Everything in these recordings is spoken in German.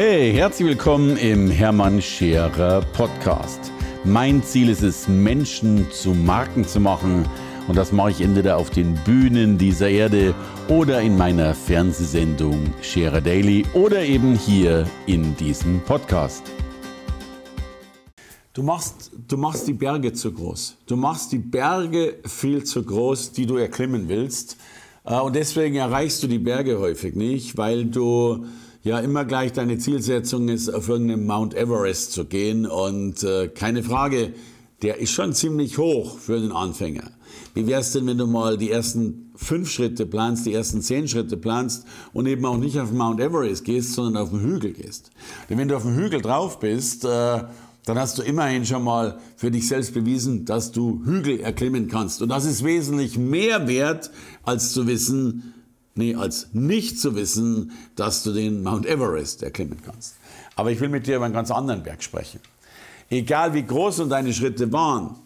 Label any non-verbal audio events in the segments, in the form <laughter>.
Hey, herzlich willkommen im Hermann Scherer Podcast. Mein Ziel ist es, Menschen zu Marken zu machen. Und das mache ich entweder auf den Bühnen dieser Erde oder in meiner Fernsehsendung Scherer Daily oder eben hier in diesem Podcast. Du machst, du machst die Berge zu groß. Du machst die Berge viel zu groß, die du erklimmen willst. Äh, und deswegen erreichst du die Berge häufig nicht, weil du ja immer gleich deine Zielsetzung ist, auf irgendeinen Mount Everest zu gehen. Und äh, keine Frage, der ist schon ziemlich hoch für den Anfänger. Wie wär's denn, wenn du mal die ersten fünf Schritte planst, die ersten zehn Schritte planst und eben auch nicht auf Mount Everest gehst, sondern auf den Hügel gehst? Denn wenn du auf dem Hügel drauf bist, äh, dann hast du immerhin schon mal für dich selbst bewiesen, dass du Hügel erklimmen kannst. Und das ist wesentlich mehr wert, als zu wissen, nee, als nicht zu wissen, dass du den Mount Everest erklimmen kannst. Aber ich will mit dir über einen ganz anderen Berg sprechen. Egal wie groß und deine Schritte waren,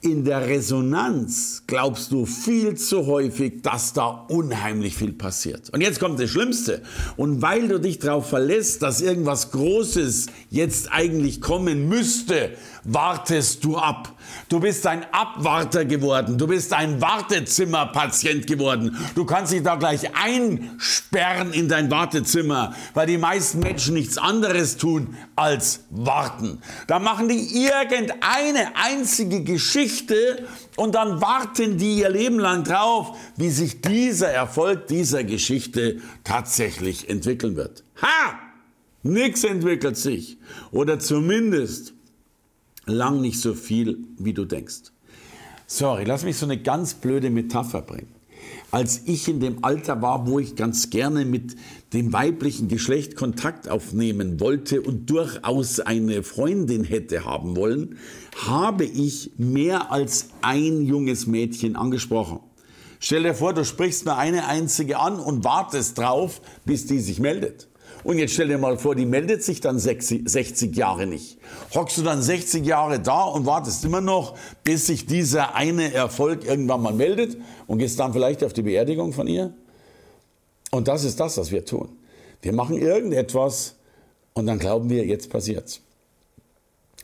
in der Resonanz glaubst du viel zu häufig, dass da unheimlich viel passiert. Und jetzt kommt das Schlimmste. Und weil du dich darauf verlässt, dass irgendwas Großes jetzt eigentlich kommen müsste, wartest du ab. Du bist ein Abwarter geworden. Du bist ein Wartezimmerpatient geworden. Du kannst dich da gleich einsperren in dein Wartezimmer, weil die meisten Menschen nichts anderes tun als warten. Da machen die irgendeine einzige Geschichte und dann warten die ihr Leben lang drauf, wie sich dieser Erfolg dieser Geschichte tatsächlich entwickeln wird. Ha! Nix entwickelt sich. Oder zumindest lang nicht so viel, wie du denkst. Sorry, lass mich so eine ganz blöde Metapher bringen. Als ich in dem Alter war, wo ich ganz gerne mit dem weiblichen Geschlecht Kontakt aufnehmen wollte und durchaus eine Freundin hätte haben wollen, habe ich mehr als ein junges Mädchen angesprochen. Stell dir vor, du sprichst nur eine einzige an und wartest drauf, bis die sich meldet. Und jetzt stell dir mal vor, die meldet sich dann 60 Jahre nicht. Hockst du dann 60 Jahre da und wartest immer noch, bis sich dieser eine Erfolg irgendwann mal meldet und gehst dann vielleicht auf die Beerdigung von ihr? Und das ist das, was wir tun. Wir machen irgendetwas und dann glauben wir, jetzt passiert's.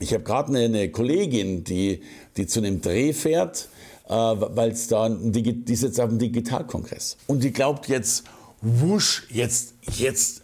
Ich habe gerade eine, eine, Kollegin, die, die zu einem Dreh fährt, äh, weil es da, die ist jetzt auf dem Digitalkongress. Und die glaubt jetzt, wusch, jetzt, jetzt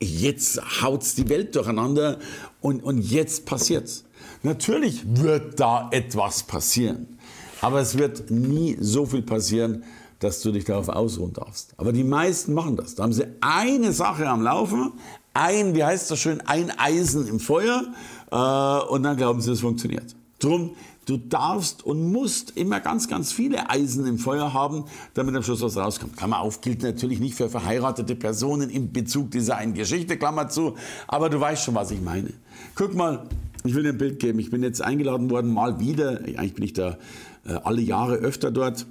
jetzt haut's die Welt durcheinander und, und jetzt passiert's. Natürlich wird da etwas passieren, aber es wird nie so viel passieren, dass du dich darauf ausruhen darfst. Aber die meisten machen das. Da haben sie eine Sache am Laufen, ein, wie heißt das schön, ein Eisen im Feuer äh, und dann glauben sie, es funktioniert. Drum Du darfst und musst immer ganz, ganz viele Eisen im Feuer haben, damit am Schluss was rauskommt. Klammer auf, gilt natürlich nicht für verheiratete Personen in Bezug dieser einen Geschichte, Klammer zu, aber du weißt schon, was ich meine. Guck mal, ich will dir ein Bild geben. Ich bin jetzt eingeladen worden, mal wieder, eigentlich bin ich da äh, alle Jahre öfter dort,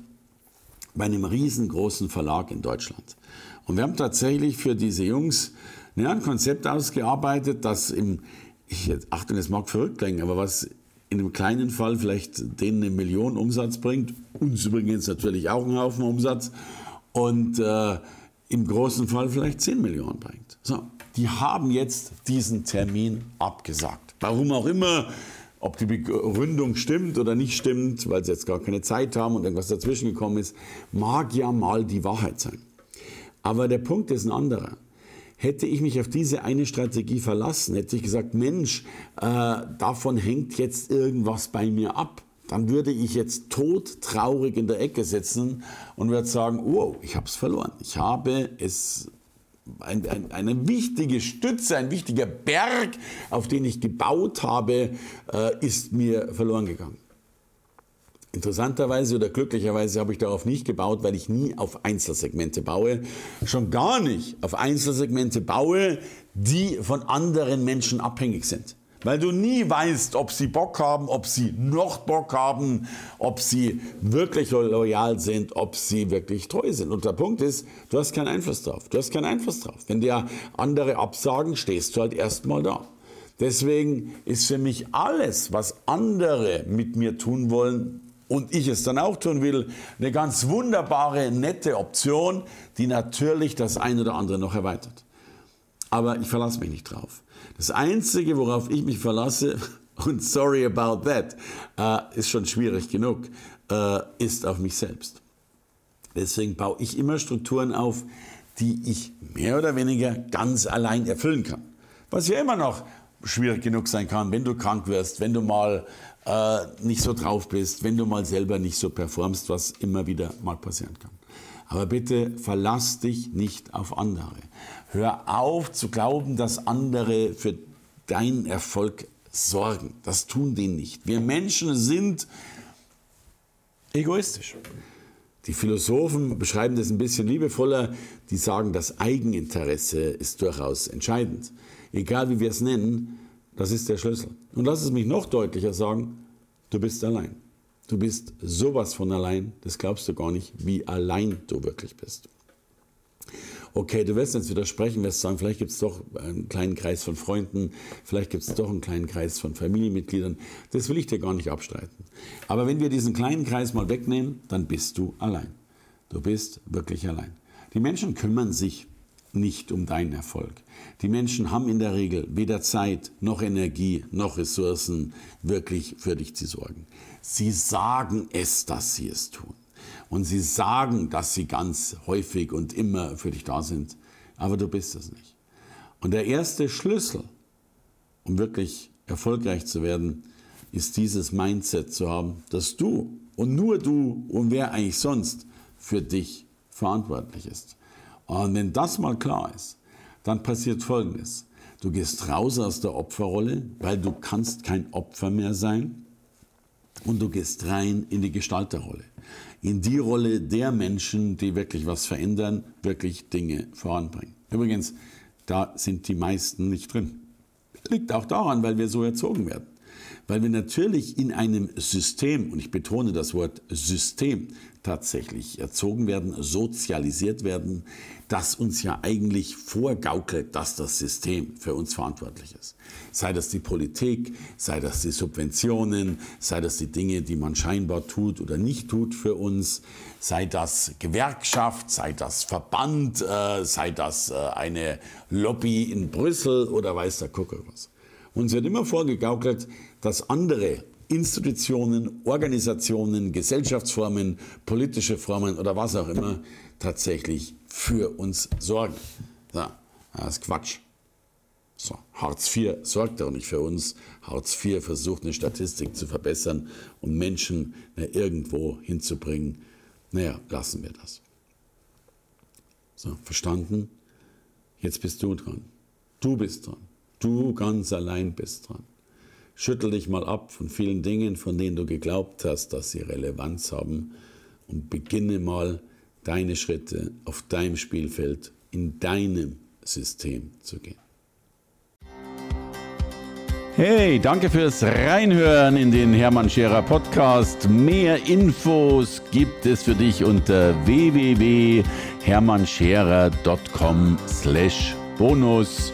bei einem riesengroßen Verlag in Deutschland. Und wir haben tatsächlich für diese Jungs ein Konzept ausgearbeitet, das im, ich, Achtung, es mag verrückt klingen, aber was in einem kleinen Fall vielleicht denen eine Million Umsatz bringt, uns übrigens natürlich auch einen Haufen Umsatz und äh, im großen Fall vielleicht 10 Millionen bringt. So, die haben jetzt diesen Termin abgesagt. Warum auch immer, ob die Begründung stimmt oder nicht stimmt, weil sie jetzt gar keine Zeit haben und irgendwas dazwischen gekommen ist, mag ja mal die Wahrheit sein. Aber der Punkt ist ein anderer. Hätte ich mich auf diese eine Strategie verlassen, hätte ich gesagt, Mensch, äh, davon hängt jetzt irgendwas bei mir ab, dann würde ich jetzt todtraurig in der Ecke sitzen und würde sagen, wow, ich habe es verloren. Ich habe es ein, ein, eine wichtige Stütze, ein wichtiger Berg, auf den ich gebaut habe, äh, ist mir verloren gegangen. Interessanterweise oder glücklicherweise habe ich darauf nicht gebaut, weil ich nie auf Einzelsegmente baue. Schon gar nicht auf Einzelsegmente baue, die von anderen Menschen abhängig sind. Weil du nie weißt, ob sie Bock haben, ob sie noch Bock haben, ob sie wirklich loyal sind, ob sie wirklich treu sind. Und der Punkt ist, du hast keinen Einfluss drauf. Du hast keinen Einfluss drauf. Wenn dir andere absagen, stehst du halt erstmal da. Deswegen ist für mich alles, was andere mit mir tun wollen, und ich es dann auch tun will, eine ganz wunderbare, nette Option, die natürlich das eine oder andere noch erweitert. aber ich verlasse mich nicht drauf. Das Einzige, worauf ich mich verlasse, <laughs> und sorry about that, äh, ist schon schwierig genug, äh, ist auf mich selbst. Deswegen baue ich immer Strukturen auf, die ich mehr oder weniger ganz allein erfüllen kann. Was ja immer noch schwierig genug sein kann, wenn du krank wirst, wenn du mal äh, nicht so drauf bist, wenn du mal selber nicht so performst, was immer wieder mal passieren kann. Aber bitte verlass dich nicht auf andere. Hör auf zu glauben, dass andere für deinen Erfolg sorgen. Das tun die nicht. Wir Menschen sind egoistisch. Die Philosophen beschreiben das ein bisschen liebevoller. Die sagen, das Eigeninteresse ist durchaus entscheidend. Egal wie wir es nennen, das ist der Schlüssel. Und lass es mich noch deutlicher sagen, du bist allein. Du bist sowas von allein, das glaubst du gar nicht, wie allein du wirklich bist. Okay, du wirst jetzt widersprechen, wirst sagen, vielleicht gibt es doch einen kleinen Kreis von Freunden, vielleicht gibt es doch einen kleinen Kreis von Familienmitgliedern. Das will ich dir gar nicht abstreiten. Aber wenn wir diesen kleinen Kreis mal wegnehmen, dann bist du allein. Du bist wirklich allein. Die Menschen kümmern sich nicht um deinen Erfolg. Die Menschen haben in der Regel weder Zeit noch Energie noch Ressourcen, wirklich für dich zu sorgen. Sie sagen es, dass sie es tun. Und sie sagen, dass sie ganz häufig und immer für dich da sind, aber du bist es nicht. Und der erste Schlüssel, um wirklich erfolgreich zu werden, ist dieses Mindset zu haben, dass du und nur du und wer eigentlich sonst für dich verantwortlich ist. Und wenn das mal klar ist, dann passiert Folgendes. Du gehst raus aus der Opferrolle, weil du kannst kein Opfer mehr sein und du gehst rein in die Gestalterrolle in die Rolle der Menschen, die wirklich was verändern, wirklich Dinge voranbringen. Übrigens, da sind die meisten nicht drin. Liegt auch daran, weil wir so erzogen werden. Weil wir natürlich in einem System, und ich betone das Wort System, tatsächlich erzogen werden, sozialisiert werden, das uns ja eigentlich vorgaukelt, dass das System für uns verantwortlich ist. Sei das die Politik, sei das die Subventionen, sei das die Dinge, die man scheinbar tut oder nicht tut für uns, sei das Gewerkschaft, sei das Verband, äh, sei das äh, eine Lobby in Brüssel oder weiß der Kuckuck was. Uns wird immer vorgegaukelt, dass andere Institutionen, Organisationen, Gesellschaftsformen, politische Formen oder was auch immer tatsächlich für uns sorgen. Ja, das ist Quatsch. So, Hartz IV sorgt auch nicht für uns. Hartz IV versucht eine Statistik zu verbessern und Menschen na, irgendwo hinzubringen. Naja, lassen wir das. So, verstanden? Jetzt bist du dran. Du bist dran. Du ganz allein bist dran. Schüttel dich mal ab von vielen Dingen, von denen du geglaubt hast, dass sie Relevanz haben und beginne mal deine Schritte auf deinem Spielfeld, in deinem System zu gehen. Hey, danke fürs Reinhören in den Hermann Scherer Podcast. Mehr Infos gibt es für dich unter www.hermannscherer.com slash bonus.